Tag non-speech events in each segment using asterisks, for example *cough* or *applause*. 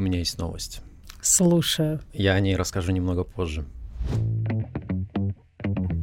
У меня есть новость. Слушаю. Я о ней расскажу немного позже.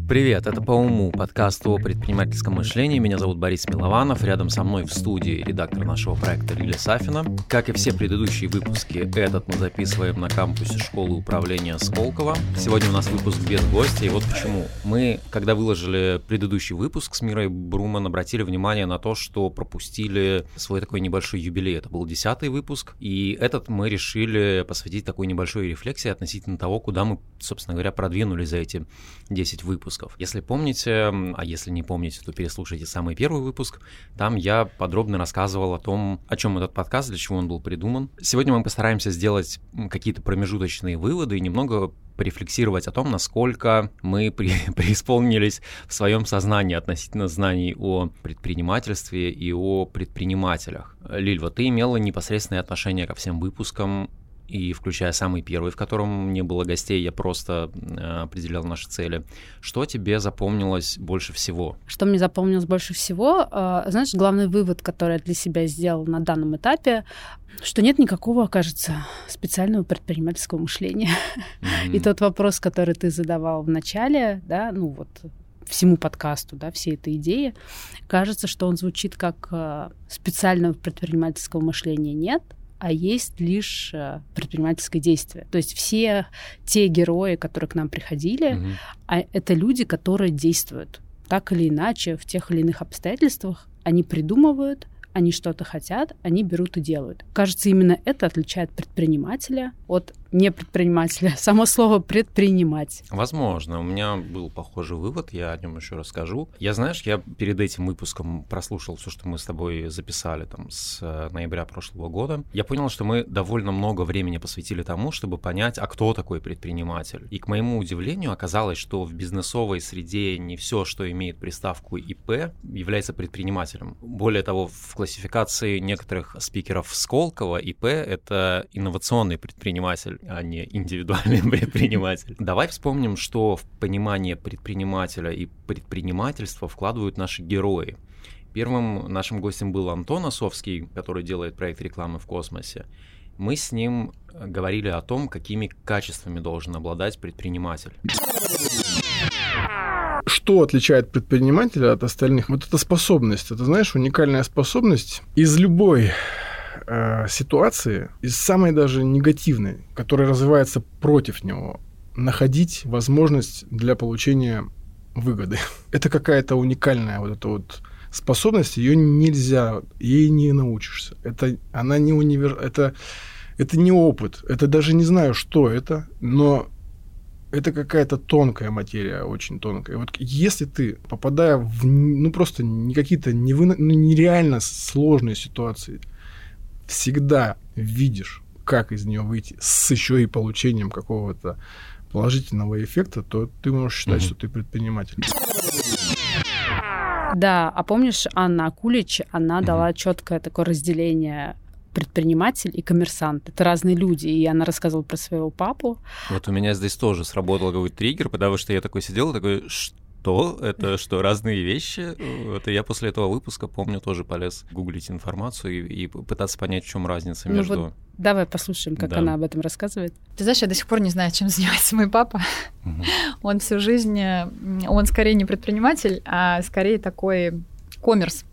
Привет, это «По уму», подкаст о предпринимательском мышлении. Меня зовут Борис Милованов, рядом со мной в студии редактор нашего проекта Лиля Сафина. Как и все предыдущие выпуски, этот мы записываем на кампусе школы управления Сколково. Сегодня у нас выпуск без гостя, и вот почему. Мы, когда выложили предыдущий выпуск с Мирой Бруман, обратили внимание на то, что пропустили свой такой небольшой юбилей. Это был десятый выпуск, и этот мы решили посвятить такой небольшой рефлексии относительно того, куда мы, собственно говоря, продвинулись за эти 10 выпусков выпусков. Если помните, а если не помните, то переслушайте самый первый выпуск. Там я подробно рассказывал о том, о чем этот подкаст, для чего он был придуман. Сегодня мы постараемся сделать какие-то промежуточные выводы и немного порефлексировать о том, насколько мы *laughs* при, преисполнились в своем сознании относительно знаний о предпринимательстве и о предпринимателях. Лиль, вот ты имела непосредственное отношение ко всем выпускам и включая самый первый, в котором не было гостей, я просто э, определял наши цели. Что тебе запомнилось больше всего? Что мне запомнилось больше всего? Э, знаешь, главный вывод, который я для себя сделал на данном этапе, что нет никакого, кажется, специального предпринимательского мышления. Mm-hmm. И тот вопрос, который ты задавал в начале, да, ну вот всему подкасту, да, всей этой идеи, кажется, что он звучит как э, специального предпринимательского мышления нет, а есть лишь э, предпринимательское действие. То есть все те герои, которые к нам приходили, угу. а это люди, которые действуют так или иначе в тех или иных обстоятельствах. Они придумывают, они что-то хотят, они берут и делают. Кажется, именно это отличает предпринимателя от не предпринимателя, само слово предпринимать. Возможно. У меня был похожий вывод, я о нем еще расскажу. Я, знаешь, я перед этим выпуском прослушал все, что мы с тобой записали там с э, ноября прошлого года. Я понял, что мы довольно много времени посвятили тому, чтобы понять, а кто такой предприниматель. И к моему удивлению оказалось, что в бизнесовой среде не все, что имеет приставку ИП, является предпринимателем. Более того, в классификации некоторых спикеров Сколково ИП — это инновационный предприниматель а не индивидуальный *laughs* предприниматель. Давай вспомним, что в понимание предпринимателя и предпринимательства вкладывают наши герои. Первым нашим гостем был Антон Осовский, который делает проект рекламы в космосе. Мы с ним говорили о том, какими качествами должен обладать предприниматель. Что отличает предпринимателя от остальных? Вот эта способность, это, знаешь, уникальная способность из любой э, ситуации, из самой даже негативной, которая развивается против него, находить возможность для получения выгоды. *laughs* Это какая-то уникальная вот эта вот способность, ее нельзя, ей не научишься. Это она не универ, это это не опыт, это даже не знаю, что это, но это какая-то тонкая материя, очень тонкая. Вот если ты, попадая в, ну просто не какие-то невы, ну, нереально сложные ситуации, всегда видишь, как из нее выйти с еще и получением какого-то положительного эффекта, то ты можешь считать, угу. что ты предприниматель. Да, а помнишь, Анна Акулич, она угу. дала четкое такое разделение предприниматель и коммерсант. Это разные люди. И она рассказывала про своего папу. Вот у меня здесь тоже сработал какой-то триггер, потому что я такой сидел, такой, что что? Это что, разные вещи? Это я после этого выпуска, помню, тоже полез гуглить информацию и, и пытаться понять, в чем разница между... Ну вот давай послушаем, как да. она об этом рассказывает. Ты знаешь, я до сих пор не знаю, чем *laughs* занимается мой папа. Угу. Он всю жизнь, он скорее не предприниматель, а скорее такой коммерс.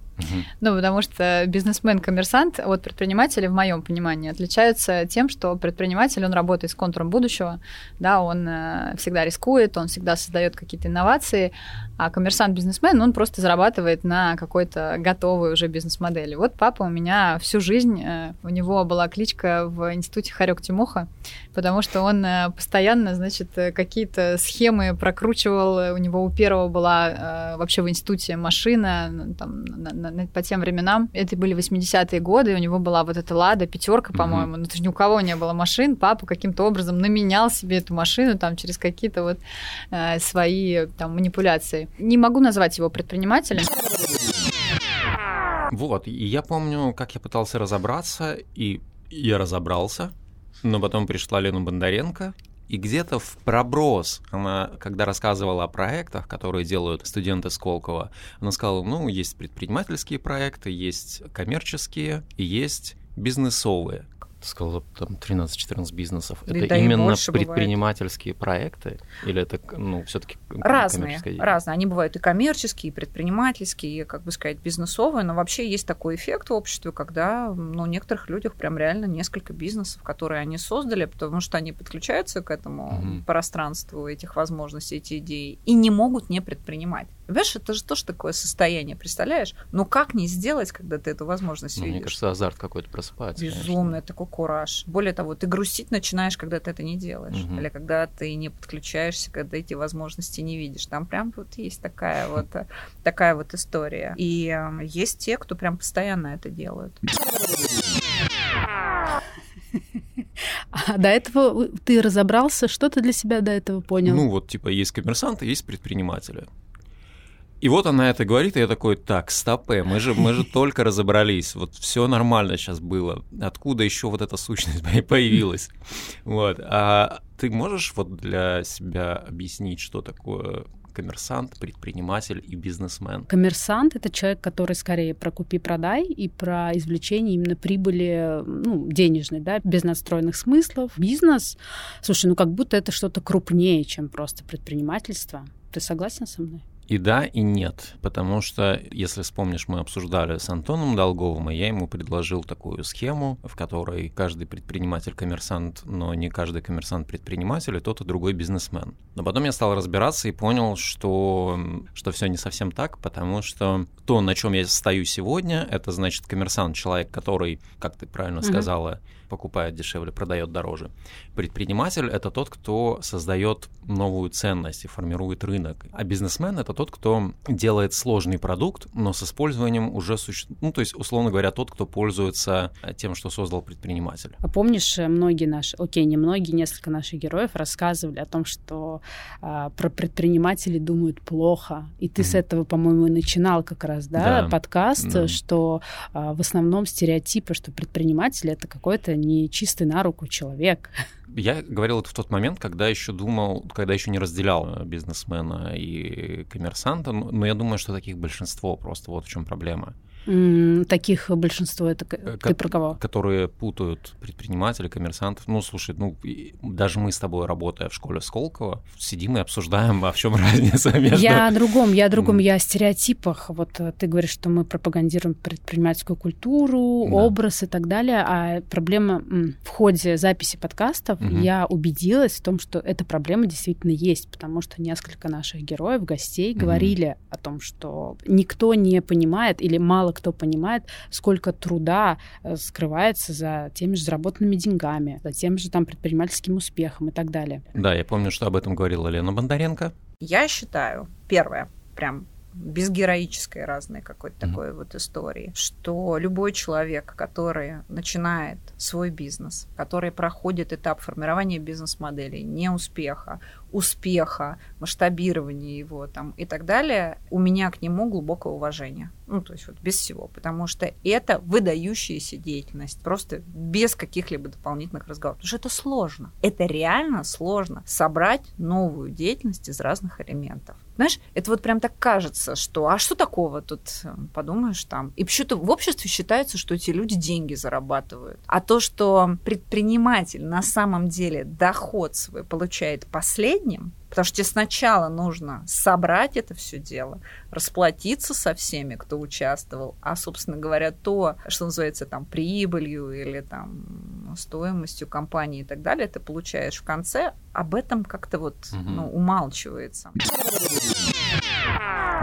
Ну, потому что бизнесмен-коммерсант от предпринимателя, в моем понимании, отличаются тем, что предприниматель, он работает с контуром будущего, да, он э, всегда рискует, он всегда создает какие-то инновации, а коммерсант-бизнесмен, он просто зарабатывает на какой-то готовой уже бизнес-модели. Вот папа у меня всю жизнь, э, у него была кличка в институте Харек Тимоха, потому что он э, постоянно, значит, какие-то схемы прокручивал, у него у первого была вообще в институте машина, там, на, на, по тем временам. Это были 80-е годы, и у него была вот эта Лада, пятерка, по-моему. Mm-hmm. Ну, то есть ни у кого не было машин. Папа каким-то образом наменял себе эту машину там через какие-то вот э, свои там манипуляции. Не могу назвать его предпринимателем. Вот, и я помню, как я пытался разобраться, и я разобрался, но потом пришла Лена Бондаренко, и где-то в проброс, она, когда рассказывала о проектах, которые делают студенты Сколково, она сказала, ну, есть предпринимательские проекты, есть коммерческие и есть бизнесовые. Ты сказала, там 13-14 бизнесов. Да, это да именно предпринимательские бывает. проекты? Или это, ну, все таки Разные, разные. Они бывают и коммерческие, и предпринимательские, и, как бы сказать, бизнесовые, но вообще есть такой эффект в обществе, когда, ну, некоторых людях прям реально несколько бизнесов, которые они создали, потому что они подключаются к этому угу. пространству этих возможностей, эти идеи, и не могут не предпринимать. Понимаешь, это же тоже такое состояние, представляешь? Но как не сделать, когда ты эту возможность ну, видишь? Мне кажется, азарт какой-то просыпается. Безумно, это такой кураж. Более того, ты грустить начинаешь, когда ты это не делаешь. Угу. Или когда ты не подключаешься, когда эти возможности не видишь. Там прям вот есть такая *laughs* вот, такая вот история. И э, есть те, кто прям постоянно это делают. А до этого ты разобрался, что ты для себя до этого понял? Ну вот, типа, есть коммерсанты, есть предприниматели. И вот она это говорит, и я такой, так, стопе, мы же, мы же *laughs* только разобрались, вот все нормально сейчас было, откуда еще вот эта сущность *laughs* появилась? Вот, а ты можешь вот для себя объяснить, что такое коммерсант, предприниматель и бизнесмен? Коммерсант — это человек, который скорее про купи-продай и про извлечение именно прибыли ну, денежной, да, без настроенных смыслов. Бизнес, слушай, ну как будто это что-то крупнее, чем просто предпринимательство. Ты согласен со мной? И да, и нет, потому что, если вспомнишь, мы обсуждали с Антоном Долговым, и я ему предложил такую схему, в которой каждый предприниматель коммерсант, но не каждый коммерсант предприниматель, и тот и другой бизнесмен. Но потом я стал разбираться и понял, что, что все не совсем так, потому что то, на чем я стою сегодня, это значит коммерсант, человек, который, как ты правильно mm-hmm. сказала, покупает дешевле, продает дороже. Предприниматель это тот, кто создает новую ценность и формирует рынок. А бизнесмен это тот, кто делает сложный продукт, но с использованием уже существует, ну то есть условно говоря, тот, кто пользуется тем, что создал предприниматель. А помнишь, э, многие наши, окей, не многие, несколько наших героев рассказывали о том, что а, про предпринимателей думают плохо, и ты mm-hmm. с этого, по-моему, и начинал как раз, да, да. подкаст, да. что а, в основном стереотипы, что предприниматель это какой-то не чистый на руку человек. Я говорил это в тот момент, когда еще думал, когда еще не разделял э, бизнесмена и коммерсанта, но я думаю, что таких большинство просто, вот в чем проблема. Таких большинство, это э, ты про кого? Которые путают предпринимателей, коммерсантов. Ну, слушай, ну, даже мы с тобой, работая в школе Сколково, сидим и обсуждаем, а в чем разница между... Я о другом, я о другом, я о стереотипах. Вот э, ты говоришь, что мы пропагандируем предпринимательскую культуру, да. образ и так далее, а проблема в ходе записи подкастов угу. я убедилась в том, что эта проблема действительно есть, потому что несколько наших героев, гостей угу. говорили о том, что никто не понимает или мало кто понимает, сколько труда э, скрывается за теми же заработанными деньгами, за тем же там предпринимательским успехом и так далее. Да, я помню, что об этом говорила Лена Бондаренко. Я считаю, первое, прям без героической разной какой-то mm-hmm. такой вот истории, что любой человек, который начинает свой бизнес, который проходит этап формирования бизнес-модели, неуспеха, успеха, масштабирования его там и так далее, у меня к нему глубокое уважение. Ну, то есть вот без всего, потому что это выдающаяся деятельность, просто без каких-либо дополнительных разговоров. Потому что это сложно. Это реально сложно собрать новую деятельность из разных элементов. Знаешь, это вот прям так кажется, что а что такого тут, э, подумаешь там. И почему-то в обществе считается, что эти люди деньги зарабатывают. А то, что предприниматель на самом деле доход свой получает последний, среднем, потому что тебе сначала нужно собрать это все дело, расплатиться со всеми, кто участвовал, а, собственно говоря, то, что называется там прибылью или там стоимостью компании и так далее, ты получаешь в конце, об этом как-то вот угу. ну, умалчивается.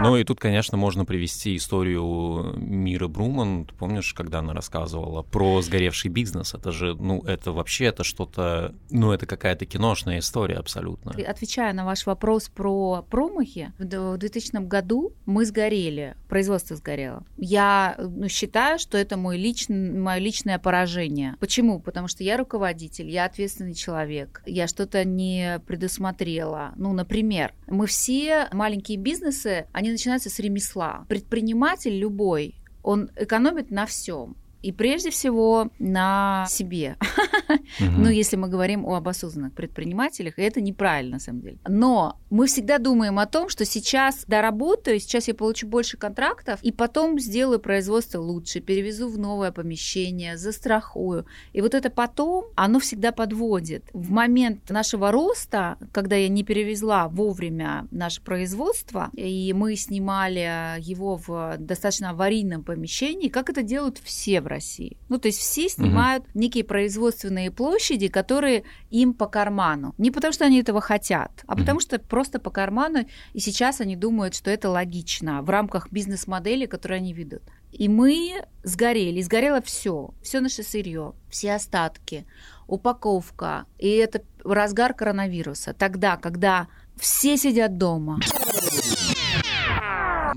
Ну и тут, конечно, можно привести историю Миры Бруман. Ты помнишь, когда она рассказывала про сгоревший бизнес? Это же, ну, это вообще, это что-то, ну, это какая-то киношная история абсолютно. Отвечая на ваш вопрос про промахи, в 2000 году мы сгорели, производство сгорело. Я ну, считаю, что это мой личный, мое личное поражение. Почему? Потому что я руководитель, я ответственный человек, я что-то не предусмотрела. Ну, например, мы все маленькие бизнесы, они начинаются с ремесла. Предприниматель любой, он экономит на всем. И прежде всего на себе. Ну, если мы говорим об осознанных предпринимателях, и это неправильно, на самом деле. Но мы всегда думаем о том, что сейчас доработаю, сейчас я получу больше контрактов, и потом сделаю производство лучше, перевезу в новое помещение, застрахую. И вот это потом, оно всегда подводит. В момент нашего роста, когда я не перевезла вовремя наше производство, и мы снимали его в достаточно аварийном помещении, как это делают все в России. Ну, то есть все снимают угу. некие производственные площади, которые им по карману. Не потому, что они этого хотят, а потому, что просто по карману, и сейчас они думают, что это логично в рамках бизнес-модели, которую они ведут. И мы сгорели, сгорело все, все наше сырье, все остатки, упаковка. И это разгар коронавируса. Тогда, когда все сидят дома.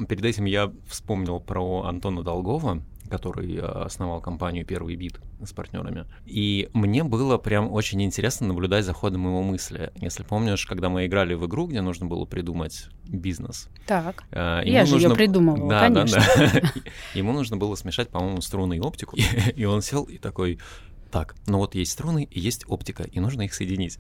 Перед этим я вспомнил про Антона Долгова, который э, основал компанию «Первый бит» с партнерами. И мне было прям очень интересно наблюдать за ходом его мысли. Если помнишь, когда мы играли в игру, где нужно было придумать бизнес. Так, э, я же нужно... ее придумывала, да, конечно. Да, *laughs* да. Ему нужно было смешать, по-моему, струны и оптику. *laughs* И он сел и такой, так, ну вот есть струны и есть оптика, и нужно их соединить.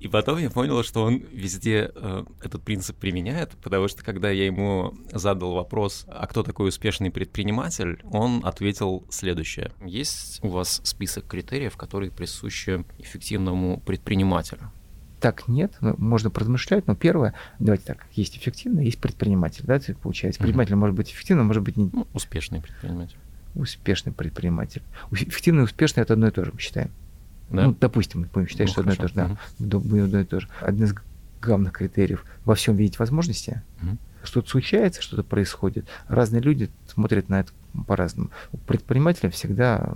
И потом я понял, что он везде э, этот принцип применяет, потому что когда я ему задал вопрос, а кто такой успешный предприниматель, он ответил следующее. Есть у вас список критериев, которые присущи эффективному предпринимателю? так нет, ну, можно поразмышлять, но первое, давайте так, есть эффективный, есть предприниматель, да, получается. Предприниматель mm-hmm. может быть эффективным, может быть не... Ну, успешный предприниматель. Успешный предприниматель. Эффективный и успешный – это одно и то же, мы считаем. Да? Ну, допустим, мы будем считать, ну, что хорошо. одно и то же, да, угу. одно и то же. Один из главных критериев во всем видеть возможности. Угу. Что-то случается, что-то происходит. Разные люди смотрят на это по-разному. У предпринимателя всегда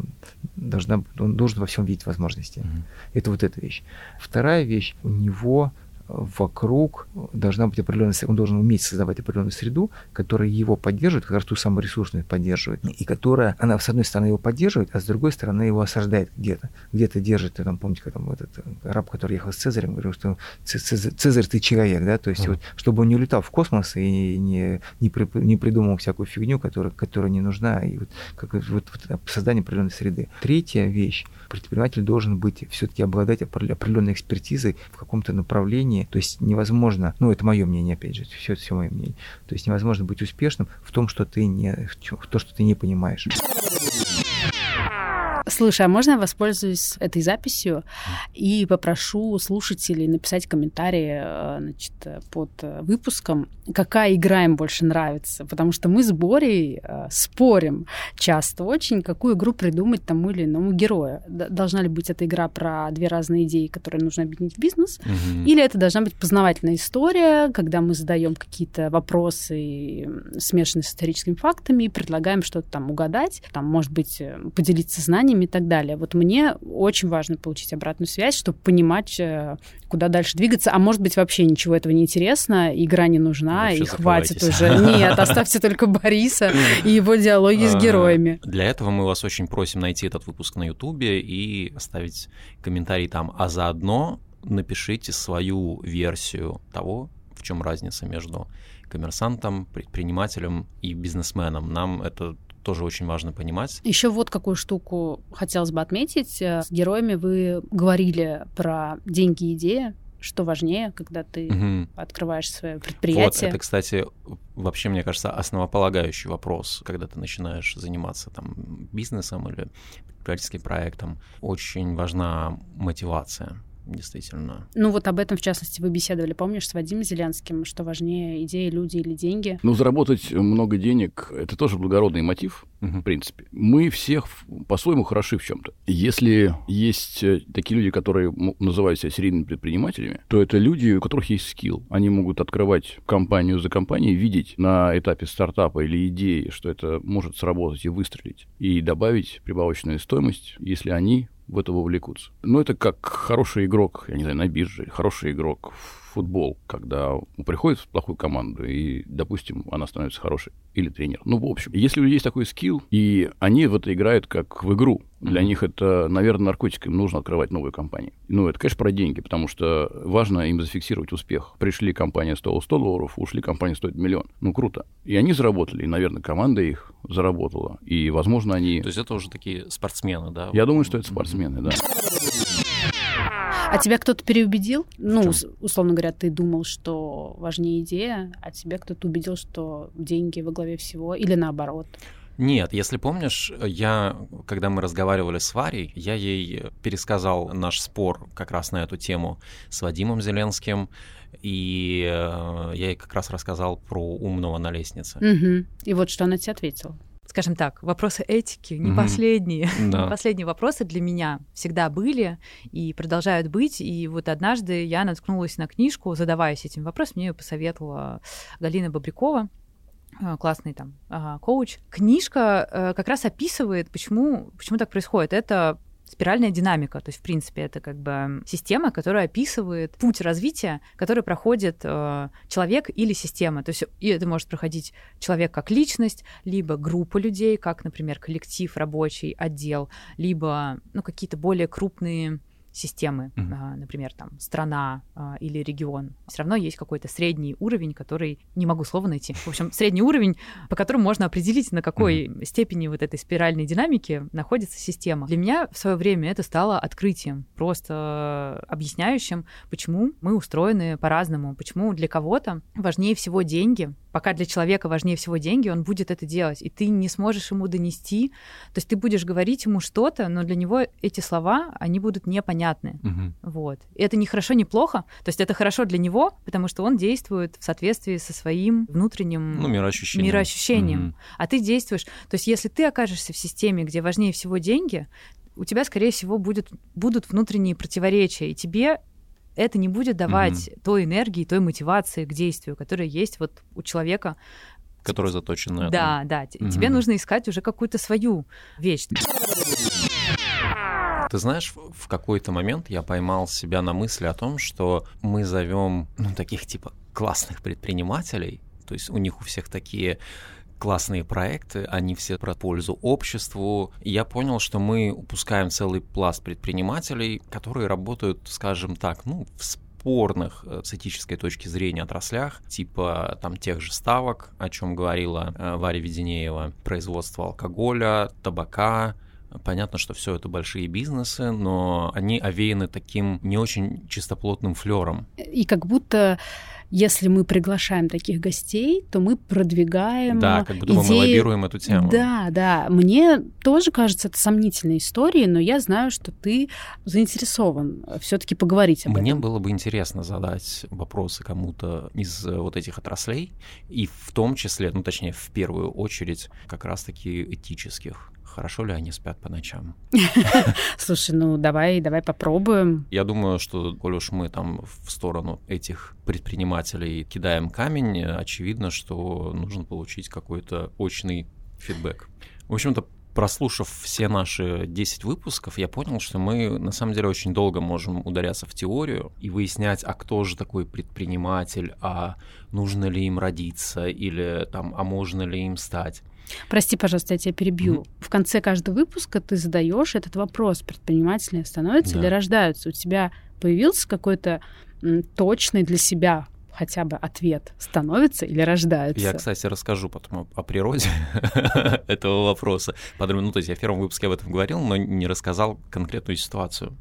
должна, он должен во всем видеть возможности. Угу. Это вот эта вещь. Вторая вещь, у него вокруг должна быть определенная, он должен уметь создавать определенную среду, которая его поддерживает, раз ту самую ресурсную поддерживает, и которая, она с одной стороны его поддерживает, а с другой стороны его осаждает где-то, где-то держит, там, помните, как там этот раб, который ехал с Цезарем, говорил, что Цезарь, Цезарь ты человек, да, то есть вот, чтобы он не улетал в космос и не, не, при, не придумал всякую фигню, которая, которая не нужна, и вот, как, вот, вот создание определенной среды. Третья вещь, предприниматель должен быть, все-таки обладать определенной экспертизой в каком-то направлении. То есть невозможно, ну это мое мнение, опять же, все все мое мнение. То есть невозможно быть успешным в том, что ты не, в то, что ты не понимаешь. Слушай, а можно я воспользуюсь этой записью и попрошу слушателей написать комментарии э, значит, под выпуском, какая игра им больше нравится? Потому что мы с Борей э, спорим часто очень, какую игру придумать тому или иному герою. Должна ли быть эта игра про две разные идеи, которые нужно объединить в бизнес, угу. или это должна быть познавательная история, когда мы задаем какие-то вопросы, смешанные с историческими фактами, и предлагаем что-то там угадать, там, может быть, э, поделиться знаниями, знаниями и так далее. Вот мне очень важно получить обратную связь, чтобы понимать, э, куда дальше двигаться. А может быть, вообще ничего этого не интересно, игра не нужна, вообще и хватит уже. Нет, оставьте только Бориса и его диалоги с а, героями. Для этого мы вас очень просим найти этот выпуск на Ютубе и оставить комментарий там. А заодно напишите свою версию того, в чем разница между коммерсантом, предпринимателем и бизнесменом. Нам это тоже очень важно понимать. Еще вот какую штуку хотелось бы отметить. Э, с героями вы говорили про деньги и идеи, что важнее, когда ты угу. открываешь свое предприятие. Вот, это, кстати, вообще, мне кажется, основополагающий вопрос, когда ты начинаешь заниматься там бизнесом или предпринимательским проектом. Очень важна мотивация действительно. Ну вот об этом, в частности, вы беседовали, помнишь, с Вадимом Зеленским, что важнее идеи, люди или деньги? Ну, заработать много денег — это тоже благородный мотив, угу. в принципе. Мы всех по-своему хороши в чем то Если есть э, такие люди, которые называют себя серийными предпринимателями, то это люди, у которых есть скилл. Они могут открывать компанию за компанией, видеть на этапе стартапа или идеи, что это может сработать и выстрелить, и добавить прибавочную стоимость, если они в это вовлекутся. Но это как хороший игрок, я не знаю, на бирже, хороший игрок футбол, когда приходит в плохую команду, и, допустим, она становится хорошей, или тренер. Ну, в общем, если у людей есть такой скилл, и они в это играют как в игру, для mm-hmm. них это, наверное, наркотик, им нужно открывать новые компании. Ну, это, конечно, про деньги, потому что важно им зафиксировать успех. Пришли, компания стоила 100 долларов, ушли, компания стоит миллион. Ну, круто. И они заработали, и, наверное, команда их заработала. И, возможно, они... То есть это уже такие спортсмены, да? Я думаю, что это спортсмены, да. А тебя кто-то переубедил? Ну, условно говоря, ты думал, что важнее идея, а тебя кто-то убедил, что деньги во главе всего, или наоборот? Нет, если помнишь, я, когда мы разговаривали с Варей, я ей пересказал наш спор как раз на эту тему с Вадимом Зеленским, и э, я ей как раз рассказал про умного на лестнице. Угу. И вот что она тебе ответила скажем так, вопросы этики не mm последние. *laughs* Да. *laughs* последние вопросы для меня всегда были и продолжают быть. И вот однажды я наткнулась на книжку, задаваясь этим вопросом, мне ее посоветовала Галина Бобрякова э, классный там а, коуч. Книжка э, как раз описывает, почему, почему так происходит. Это спиральная динамика. То есть, в принципе, это как бы система, которая описывает путь развития, который проходит э, человек или система. То есть, и это может проходить человек как личность, либо группа людей, как, например, коллектив, рабочий отдел, либо ну, какие-то более крупные системы, mm-hmm. например, там страна а, или регион, все равно есть какой-то средний уровень, который не могу слова найти. В общем, средний уровень, по которому можно определить, на какой mm-hmm. степени вот этой спиральной динамики находится система. Для меня в свое время это стало открытием, просто объясняющим, почему мы устроены по-разному, почему для кого-то важнее всего деньги, пока для человека важнее всего деньги, он будет это делать, и ты не сможешь ему донести, то есть ты будешь говорить ему что-то, но для него эти слова, они будут непонятны. Угу. Вот. И это не хорошо, не плохо, то есть это хорошо для него, потому что он действует в соответствии со своим внутренним ну, мироощущением. мироощущением. Угу. А ты действуешь, то есть если ты окажешься в системе, где важнее всего деньги, у тебя, скорее всего, будет, будут внутренние противоречия, и тебе это не будет давать угу. той энергии, той мотивации к действию, которая есть вот у человека. Которая заточена на Да, да. Угу. Тебе нужно искать уже какую-то свою вещь. Ты знаешь, в какой-то момент я поймал себя на мысли о том, что мы зовем ну, таких типа классных предпринимателей, то есть у них у всех такие классные проекты, они все про пользу обществу. И я понял, что мы упускаем целый пласт предпринимателей, которые работают, скажем так, ну, в спорных э, с этической точки зрения отраслях, типа там тех же ставок, о чем говорила э, Варя Веденеева, производство алкоголя, табака, Понятно, что все это большие бизнесы, но они овеяны таким не очень чистоплотным флером. И как будто если мы приглашаем таких гостей, то мы продвигаем Да, как будто идеи... мы лоббируем эту тему. Да, да. Мне тоже кажется это сомнительной историей, но я знаю, что ты заинтересован все таки поговорить об Мне этом. Мне было бы интересно задать вопросы кому-то из э, вот этих отраслей, и в том числе, ну, точнее, в первую очередь, как раз-таки этических хорошо ли они спят по ночам. *laughs* Слушай, ну давай, давай попробуем. Я думаю, что, коль уж мы там в сторону этих предпринимателей кидаем камень, очевидно, что нужно получить какой-то очный фидбэк. В общем-то, прослушав все наши 10 выпусков, я понял, что мы на самом деле очень долго можем ударяться в теорию и выяснять, а кто же такой предприниматель, а нужно ли им родиться или там, а можно ли им стать. Прости, пожалуйста, я тебя перебью. Mm-hmm. В конце каждого выпуска ты задаешь этот вопрос: предприниматели становятся да. или рождаются? У тебя появился какой-то точный для себя хотя бы ответ, становится или рождается? Я, кстати, расскажу потом о, о природе *laughs* этого вопроса. Подробно, ну, то есть я в первом выпуске об этом говорил, но не рассказал конкретную ситуацию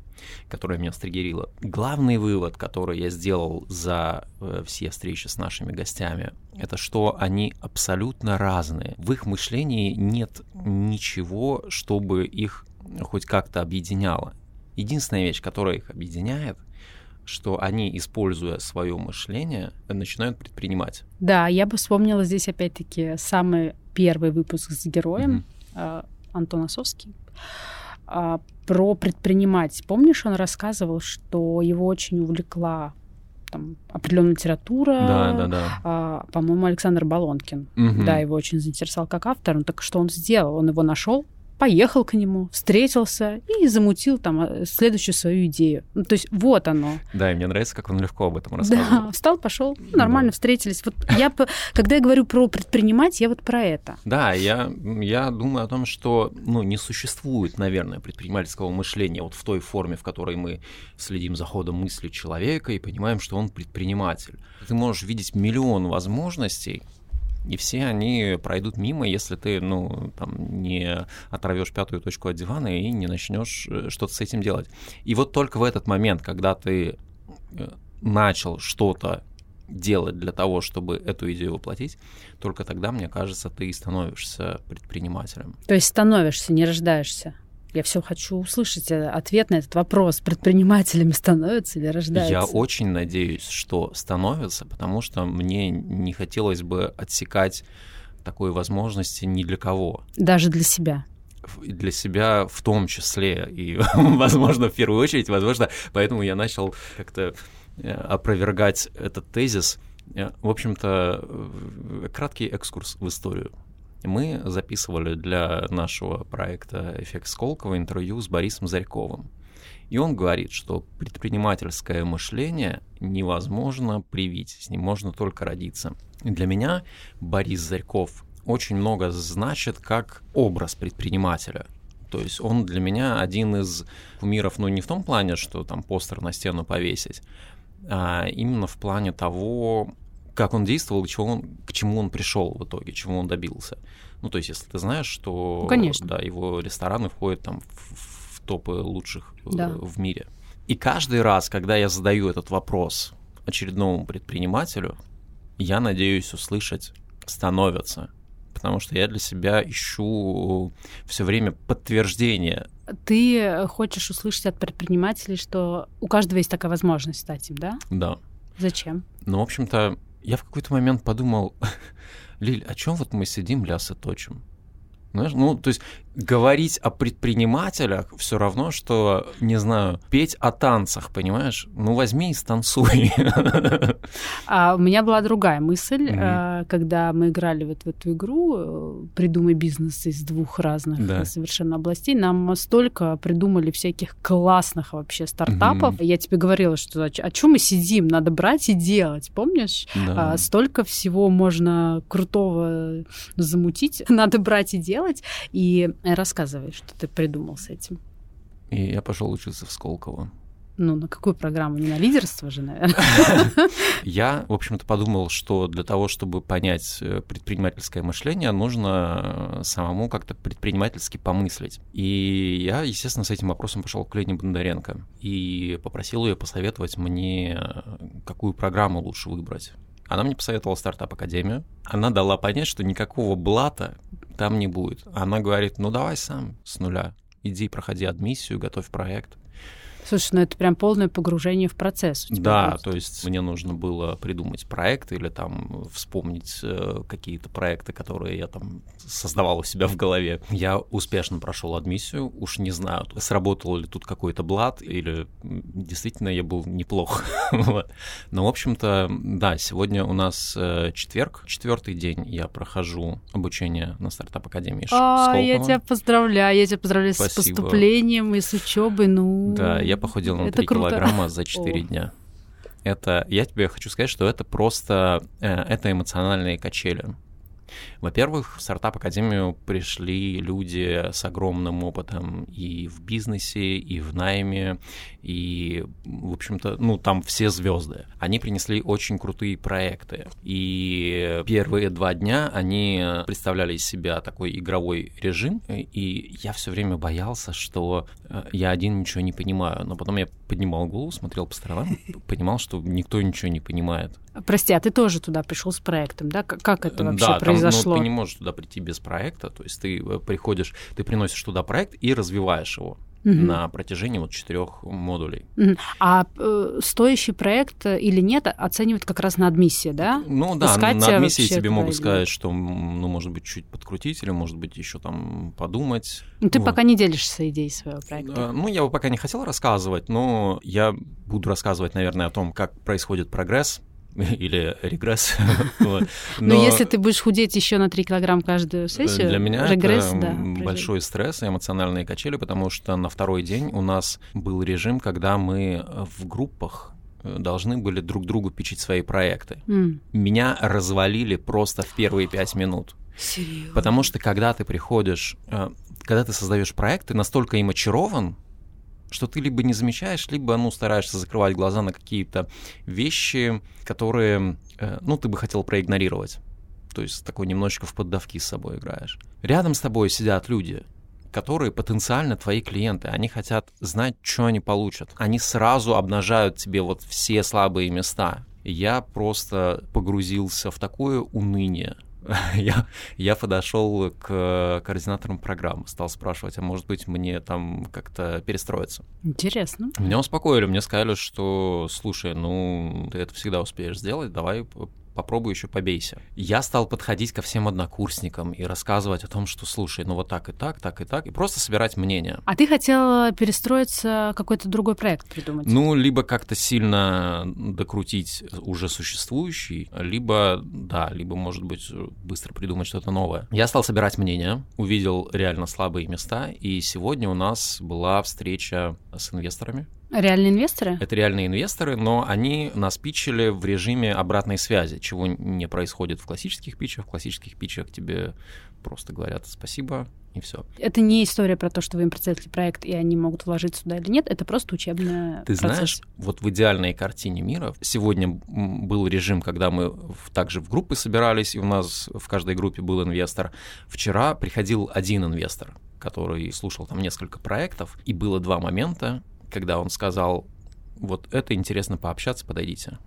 которая меня стригерила. Главный вывод, который я сделал за э, все встречи с нашими гостями, это что они абсолютно разные. В их мышлении нет ничего, чтобы их хоть как-то объединяло. Единственная вещь, которая их объединяет, что они, используя свое мышление, начинают предпринимать. Да, я бы вспомнила здесь опять-таки самый первый выпуск с героем mm-hmm. Антон Осовский а, про предпринимать. Помнишь, он рассказывал, что его очень увлекла там определенная литература. Да, да, да. А, по-моему, Александр Балонкин. Угу. Да, его очень заинтересовал как автор. Ну так что он сделал? Он его нашел, поехал к нему, встретился и замутил там э, следующую свою идею. Ну, то есть вот оно. Да, и мне нравится, как он легко об этом рассказывал. Да, встал, пошел, нормально да. встретились. Вот я, когда я говорю про предпринимать, я вот про это. Да, я, я думаю о том, что ну, не существует, наверное, предпринимательского мышления вот в той форме, в которой мы следим за ходом мысли человека и понимаем, что он предприниматель. Ты можешь видеть миллион возможностей, и все они пройдут мимо, если ты, ну, там, не оторвешь пятую точку от дивана и не начнешь э, что-то с этим делать. И вот только в этот момент, когда ты э, начал что-то делать для того, чтобы эту идею воплотить, только тогда, мне кажется, ты становишься предпринимателем. То есть становишься, не рождаешься? Я все хочу услышать э, ответ на этот вопрос. Предпринимателями становятся или рождаются? Я очень надеюсь, что становятся, потому что мне не хотелось бы отсекать такой возможности ни для кого. Даже для себя для себя в том числе, и, *laughs* возможно, в первую очередь, возможно, поэтому я начал как-то э, опровергать этот тезис. Э, в общем-то, краткий экскурс в историю мы записывали для нашего проекта «Эффект Сколково» интервью с Борисом Зарьковым. И он говорит, что предпринимательское мышление невозможно привить, с ним можно только родиться. И для меня Борис Зарьков очень много значит как образ предпринимателя. То есть он для меня один из кумиров, ну не в том плане, что там постер на стену повесить, а именно в плане того, как он действовал, чего он, к чему он пришел в итоге, чего он добился. Ну, то есть, если ты знаешь, что ну, Конечно. Да, его рестораны входят там в, в топы лучших э, да. в мире. И каждый раз, когда я задаю этот вопрос очередному предпринимателю, я надеюсь услышать становятся. Потому что я для себя ищу все время подтверждение. Ты хочешь услышать от предпринимателей, что у каждого есть такая возможность стать им, да? Да. Зачем? Ну, в общем-то, я в какой-то момент подумал, *laughs* Лиль, о чем вот мы сидим, лясы точим? Знаешь, ну, то есть говорить о предпринимателях все равно, что, не знаю, петь о танцах, понимаешь? Ну, возьми и станцуй. А у меня была другая мысль, mm-hmm. когда мы играли вот в эту игру э, «Придумай бизнес» из двух разных да. совершенно областей. Нам столько придумали всяких классных вообще стартапов. Mm-hmm. Я тебе говорила, что о, о чем мы сидим, надо брать и делать, помнишь? Да. А, столько всего можно крутого замутить, *laughs* надо брать и делать. И Рассказывай, что ты придумал с этим. И я пошел учиться в Сколково. Ну, на какую программу? Не на лидерство же, наверное. *laughs* Я, в общем-то, подумал, что для того, чтобы понять э, предпринимательское мышление, нужно э, самому как-то предпринимательски помыслить. И я, естественно, с этим вопросом пошел к Лене Бондаренко и попросил ее посоветовать мне, э, какую программу лучше выбрать. Она мне посоветовала стартап-академию. Она дала понять, что никакого блата там не будет. Она говорит, ну давай сам с нуля. Иди, проходи адмиссию, готовь проект. Слушай, ну это прям полное погружение в процесс. Да, просто. то есть мне нужно было придумать проект или там вспомнить э, какие-то проекты, которые я там создавал у себя в голове. Я успешно прошел адмиссию, уж не знаю, сработал ли тут какой-то блат или действительно я был неплох. *laughs* Но, в общем-то, да, сегодня у нас э, четверг, четвертый день я прохожу обучение на стартап-академии А, я тебя поздравляю, я тебя поздравляю с поступлением и с учебой, ну... Да, я похудел на 3 круто. килограмма за *laughs* 4 дня. Это, я тебе хочу сказать, что это просто, э, это эмоциональные качели. Во-первых, в стартап-академию пришли люди с огромным опытом и в бизнесе, и в найме, и, в общем-то, ну, там все звезды. Они принесли очень крутые проекты. И первые два дня они представляли из себя такой игровой режим, и я все время боялся, что э, я один ничего не понимаю. Но потом я поднимал голову, смотрел по сторонам, *laughs* понимал, что никто ничего не понимает. Прости, а ты тоже туда пришел с проектом, да? Как это вообще да, произошло? Там, ну, ты не можешь туда прийти без проекта, то есть ты э, приходишь, ты приносишь туда проект и развиваешь его угу. на протяжении вот четырех модулей. Угу. А э, стоящий проект или нет оценивают как раз на адмиссии, да? Ну да, Искать на адмиссии тебе могут сказать, что, ну, может быть, чуть подкрутить или, может быть, еще там подумать. Ну, ты вот. пока не делишься идеей своего проекта. Ну, я бы пока не хотел рассказывать, но я буду рассказывать, наверное, о том, как происходит прогресс *laughs* или регресс. *laughs* Но если ты будешь худеть еще на 3 килограмм каждую сессию, для меня это большой стресс и эмоциональные качели, потому что на второй день у нас был режим, когда мы в группах э, должны были друг другу печить свои проекты. Меня развалили просто в первые пять минут. Серьезно? Потому что когда ты приходишь, э, когда ты создаешь проект, ты настолько им очарован, что ты либо не замечаешь, либо, ну, стараешься закрывать глаза на какие-то вещи, которые, э, ну, ты бы хотел проигнорировать. То есть такой немножечко в поддавки с собой играешь. Рядом с тобой сидят люди, которые потенциально твои клиенты. Они хотят знать, что они получат. Они сразу обнажают тебе вот все слабые места. Я просто погрузился в такое уныние, *laughs* я, я подошел к координаторам программы, стал спрашивать, а может быть мне там как-то перестроиться. Интересно. Меня успокоили, мне сказали, что, слушай, ну, ты это всегда успеешь сделать, давай попробуй еще побейся. Я стал подходить ко всем однокурсникам и рассказывать о том, что, слушай, ну вот так и так, так и так, и просто собирать мнение. А ты хотел перестроиться, какой-то другой проект придумать? Ну, либо как-то сильно докрутить уже существующий, либо, да, либо, может быть, быстро придумать что-то новое. Я стал собирать мнения, увидел реально слабые места, и сегодня у нас была встреча с инвесторами, Реальные инвесторы? Это реальные инвесторы, но они нас питчили в режиме обратной связи, чего не происходит в классических питчах. В классических питчах тебе просто говорят спасибо, и все. Это не история про то, что вы им представите проект, и они могут вложиться сюда или нет, это просто учебная Ты процесс. знаешь, вот в идеальной картине мира сегодня был режим, когда мы также в группы собирались, и у нас в каждой группе был инвестор. Вчера приходил один инвестор, который слушал там несколько проектов, и было два момента, когда он сказал, вот это интересно пообщаться, подойдите.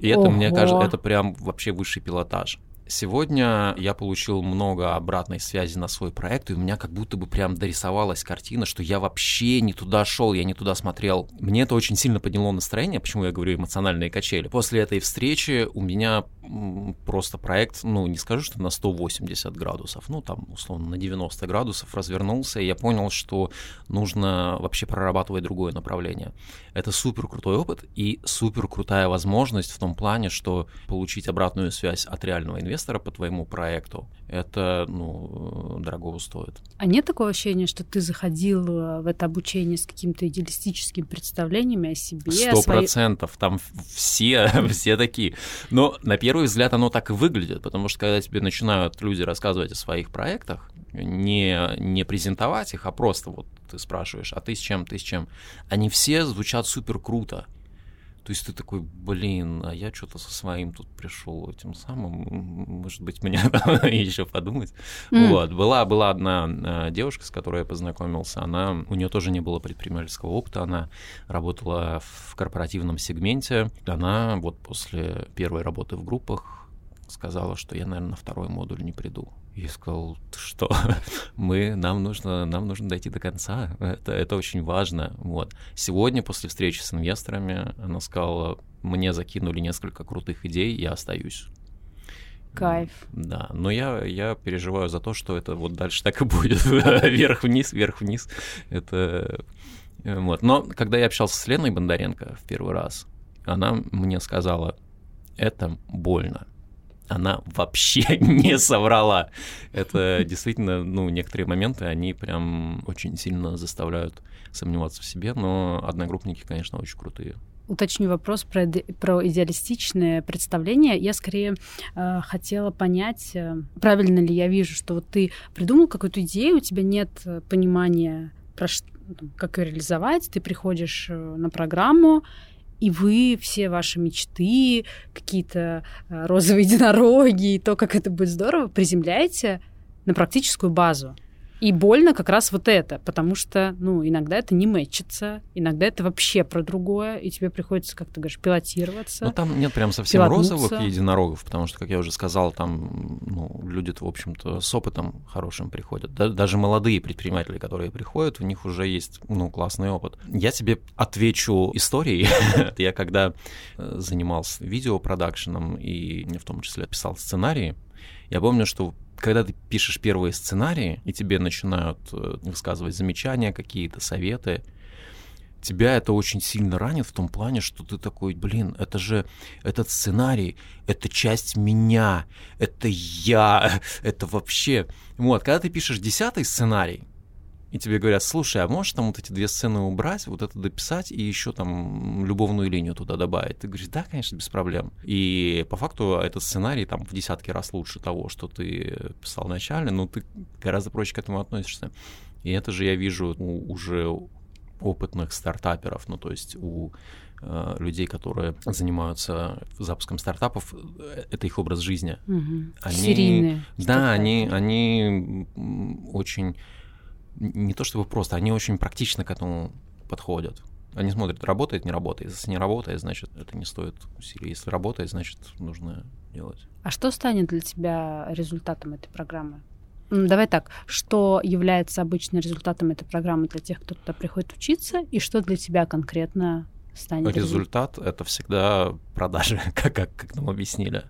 И это, Ого. мне кажется, это прям вообще высший пилотаж. Сегодня я получил много обратной связи на свой проект, и у меня как будто бы прям дорисовалась картина, что я вообще не туда шел, я не туда смотрел. Мне это очень сильно подняло настроение, почему я говорю эмоциональные качели. После этой встречи у меня просто проект, ну, не скажу, что на 180 градусов, ну, там, условно, на 90 градусов развернулся, и я понял, что нужно вообще прорабатывать другое направление. Это супер крутой опыт и супер крутая возможность в том плане, что получить обратную связь от реального инвестора по твоему проекту, это ну, дорого стоит. А нет такого ощущения, что ты заходил э, в это обучение с какими-то идеалистическими представлениями о себе? Сто процентов. Своей... Там все, *laughs* все такие. Но на первый взгляд оно так и выглядит, потому что когда тебе начинают люди рассказывать о своих проектах, не, не презентовать их, а просто вот ты спрашиваешь, а ты с чем, ты с чем, они все звучат супер круто. То есть ты такой, блин, а я что-то со своим тут пришел этим самым, может быть, мне *laughs* еще подумать. Mm. Вот, была, была одна э, девушка, с которой я познакомился, она, у нее тоже не было предпринимательского опыта, она работала в корпоративном сегменте, она вот после первой работы в группах сказала, что я, наверное, на второй модуль не приду. И сказал, что *laughs* мы, нам нужно, нам нужно дойти до конца, это, это очень важно. Вот. Сегодня, после встречи с инвесторами, она сказала, мне закинули несколько крутых идей, я остаюсь. Кайф. Да, но я, я переживаю за то, что это вот дальше так и будет. *laughs* Вверх-вниз, вверх-вниз. Это... Э, вот. Но когда я общался с Леной Бондаренко в первый раз, она мне сказала, это больно она вообще *laughs* не соврала. Это действительно, ну, некоторые моменты, они прям очень сильно заставляют сомневаться в себе, но одногруппники, конечно, очень крутые. Уточню вопрос про, про идеалистичное представление. Я скорее э, хотела понять, э, правильно ли я вижу, что вот ты придумал какую-то идею, у тебя нет э, понимания, про как ее реализовать, ты приходишь э, на программу, и вы все ваши мечты, какие-то э, розовые *laughs* единороги, и то, как это будет здорово, приземляете на практическую базу. И больно как раз вот это, потому что, ну, иногда это не мэчится, иногда это вообще про другое, и тебе приходится, как ты говоришь, пилотироваться. Ну, там нет прям совсем розовых единорогов, потому что, как я уже сказал, там, ну, люди-то, в общем-то, с опытом хорошим приходят. Да, даже молодые предприниматели, которые приходят, у них уже есть, ну, классный опыт. Я тебе отвечу историей. *laughs* я когда э, занимался видеопродакшеном и в том числе писал сценарии, я помню, что когда ты пишешь первые сценарии, и тебе начинают э, высказывать замечания какие-то, советы, тебя это очень сильно ранит в том плане, что ты такой, блин, это же этот сценарий, это часть меня, это я, *laughs* это вообще... Вот, когда ты пишешь десятый сценарий, и тебе говорят, слушай, а можешь там вот эти две сцены убрать, вот это дописать и еще там любовную линию туда добавить? Ты говоришь, да, конечно, без проблем. И по факту этот сценарий там в десятки раз лучше того, что ты писал вначале, но ты гораздо проще к этому относишься. И это же я вижу у уже опытных стартаперов, ну то есть у э, людей, которые занимаются запуском стартапов, это их образ жизни. Угу. Они, Серийные. Да, они, они очень не то чтобы просто, они очень практично к этому подходят. Они смотрят, работает, не работает. Если не работает, значит, это не стоит усилий. Если работает, значит, нужно делать. А что станет для тебя результатом этой программы? Давай так, что является обычно результатом этой программы для тех, кто туда приходит учиться, и что для тебя конкретно станет? Результат — это всегда продажи, *laughs* как, как, как нам объяснили.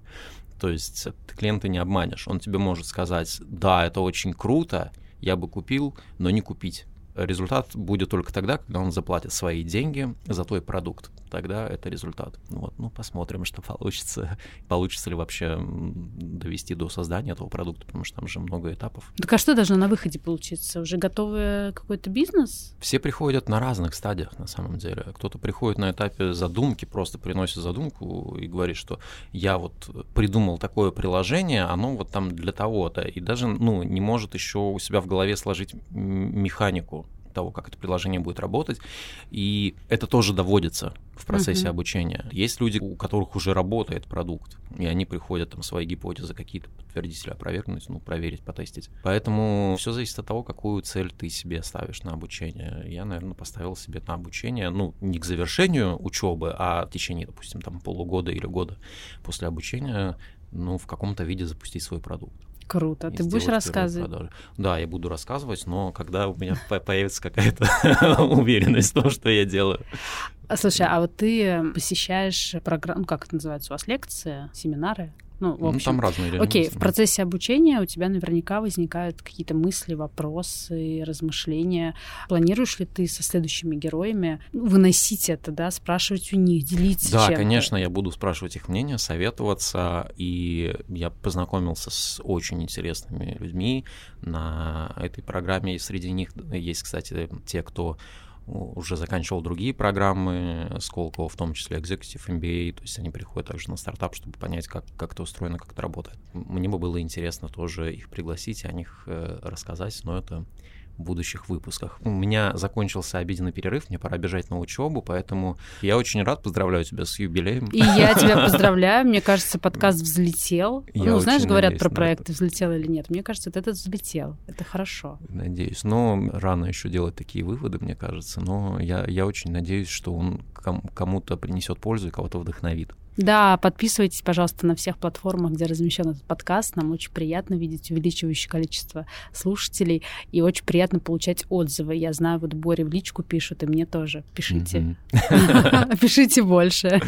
То есть ты клиента не обманешь. Он тебе может сказать, да, это очень круто, я бы купил, но не купить. Результат будет только тогда, когда он заплатит свои деньги за твой продукт. Тогда это результат. Вот, ну, посмотрим, что получится. *laughs* Получится ли вообще довести до создания этого продукта, потому что там же много этапов. Так а что должно на выходе получиться? Уже готовый какой-то бизнес? Все приходят на разных стадиях, на самом деле. Кто-то приходит на этапе задумки, просто приносит задумку и говорит, что я вот придумал такое приложение, оно вот там для того-то, и даже, ну, не может еще у себя в голове сложить механику того, как это приложение будет работать. И это тоже доводится в процессе uh-huh. обучения. Есть люди, у которых уже работает продукт, и они приходят там свои гипотезы какие-то подтвердить или опровергнуть, ну, проверить, потестить. Поэтому все зависит от того, какую цель ты себе ставишь на обучение. Я, наверное, поставил себе на обучение, ну, не к завершению учебы, а в течение, допустим, там полугода или года после обучения, ну, в каком-то виде запустить свой продукт. Круто. Ты будешь рассказывать? Да, я буду рассказывать, но когда у меня появится какая-то *laughs* уверенность в том, что я делаю. Слушай, а вот ты посещаешь программу, ну, как это называется у вас, лекции, семинары? Ну, в общем, ну, там разные люди. Окей, в процессе обучения у тебя наверняка возникают какие-то мысли, вопросы, размышления. Планируешь ли ты со следующими героями выносить это, да, спрашивать у них, делиться Да, чем-то? конечно, я буду спрашивать их мнение, советоваться, и я познакомился с очень интересными людьми на этой программе, и среди них есть, кстати, те, кто уже заканчивал другие программы Сколково, в том числе Executive MBA, то есть они приходят также на стартап, чтобы понять, как, как это устроено, как это работает. Мне бы было интересно тоже их пригласить, о них э, рассказать, но это будущих выпусках. У меня закончился обеденный перерыв, мне пора бежать на учебу, поэтому я очень рад, поздравляю тебя с юбилеем. И я тебя *laughs* поздравляю, мне кажется, подкаст взлетел. Я ну, знаешь, говорят про проекты, взлетел или нет. Мне кажется, этот взлетел, это хорошо. Надеюсь, но рано еще делать такие выводы, мне кажется, но я, я очень надеюсь, что он кому-то принесет пользу и кого-то вдохновит. Да, подписывайтесь, пожалуйста, на всех платформах, где размещен этот подкаст. Нам очень приятно видеть увеличивающее количество слушателей и очень приятно получать отзывы. Я знаю, вот Боря в личку пишут, и мне тоже. Пишите. *laughs* Пишите больше.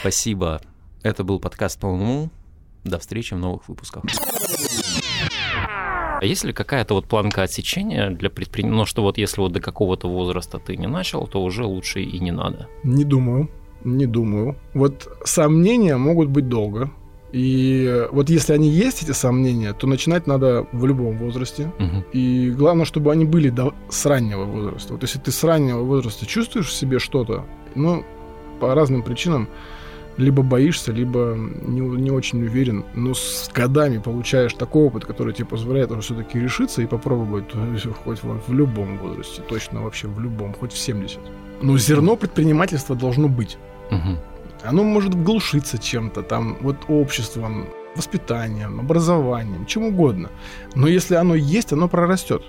Спасибо. Это был подкаст по уму. До встречи в новых выпусках. А есть ли какая-то вот планка отсечения для предпринимателя? Ну, что вот если вот до какого-то возраста ты не начал, то уже лучше и не надо? Не думаю. Не думаю. Вот сомнения могут быть долго. И вот если они есть, эти сомнения, то начинать надо в любом возрасте. Угу. И главное, чтобы они были до, с раннего возраста. Вот если ты с раннего возраста чувствуешь в себе что-то, ну, по разным причинам, либо боишься, либо не, не очень уверен, но с годами получаешь такой опыт, который тебе позволяет уже все-таки решиться и попробовать хоть в, в любом возрасте, точно вообще в любом, хоть в 70. Но зерно предпринимательства должно быть. Угу. Оно может глушиться чем-то, там, вот обществом, воспитанием, образованием, чем угодно. Но если оно есть, оно прорастет.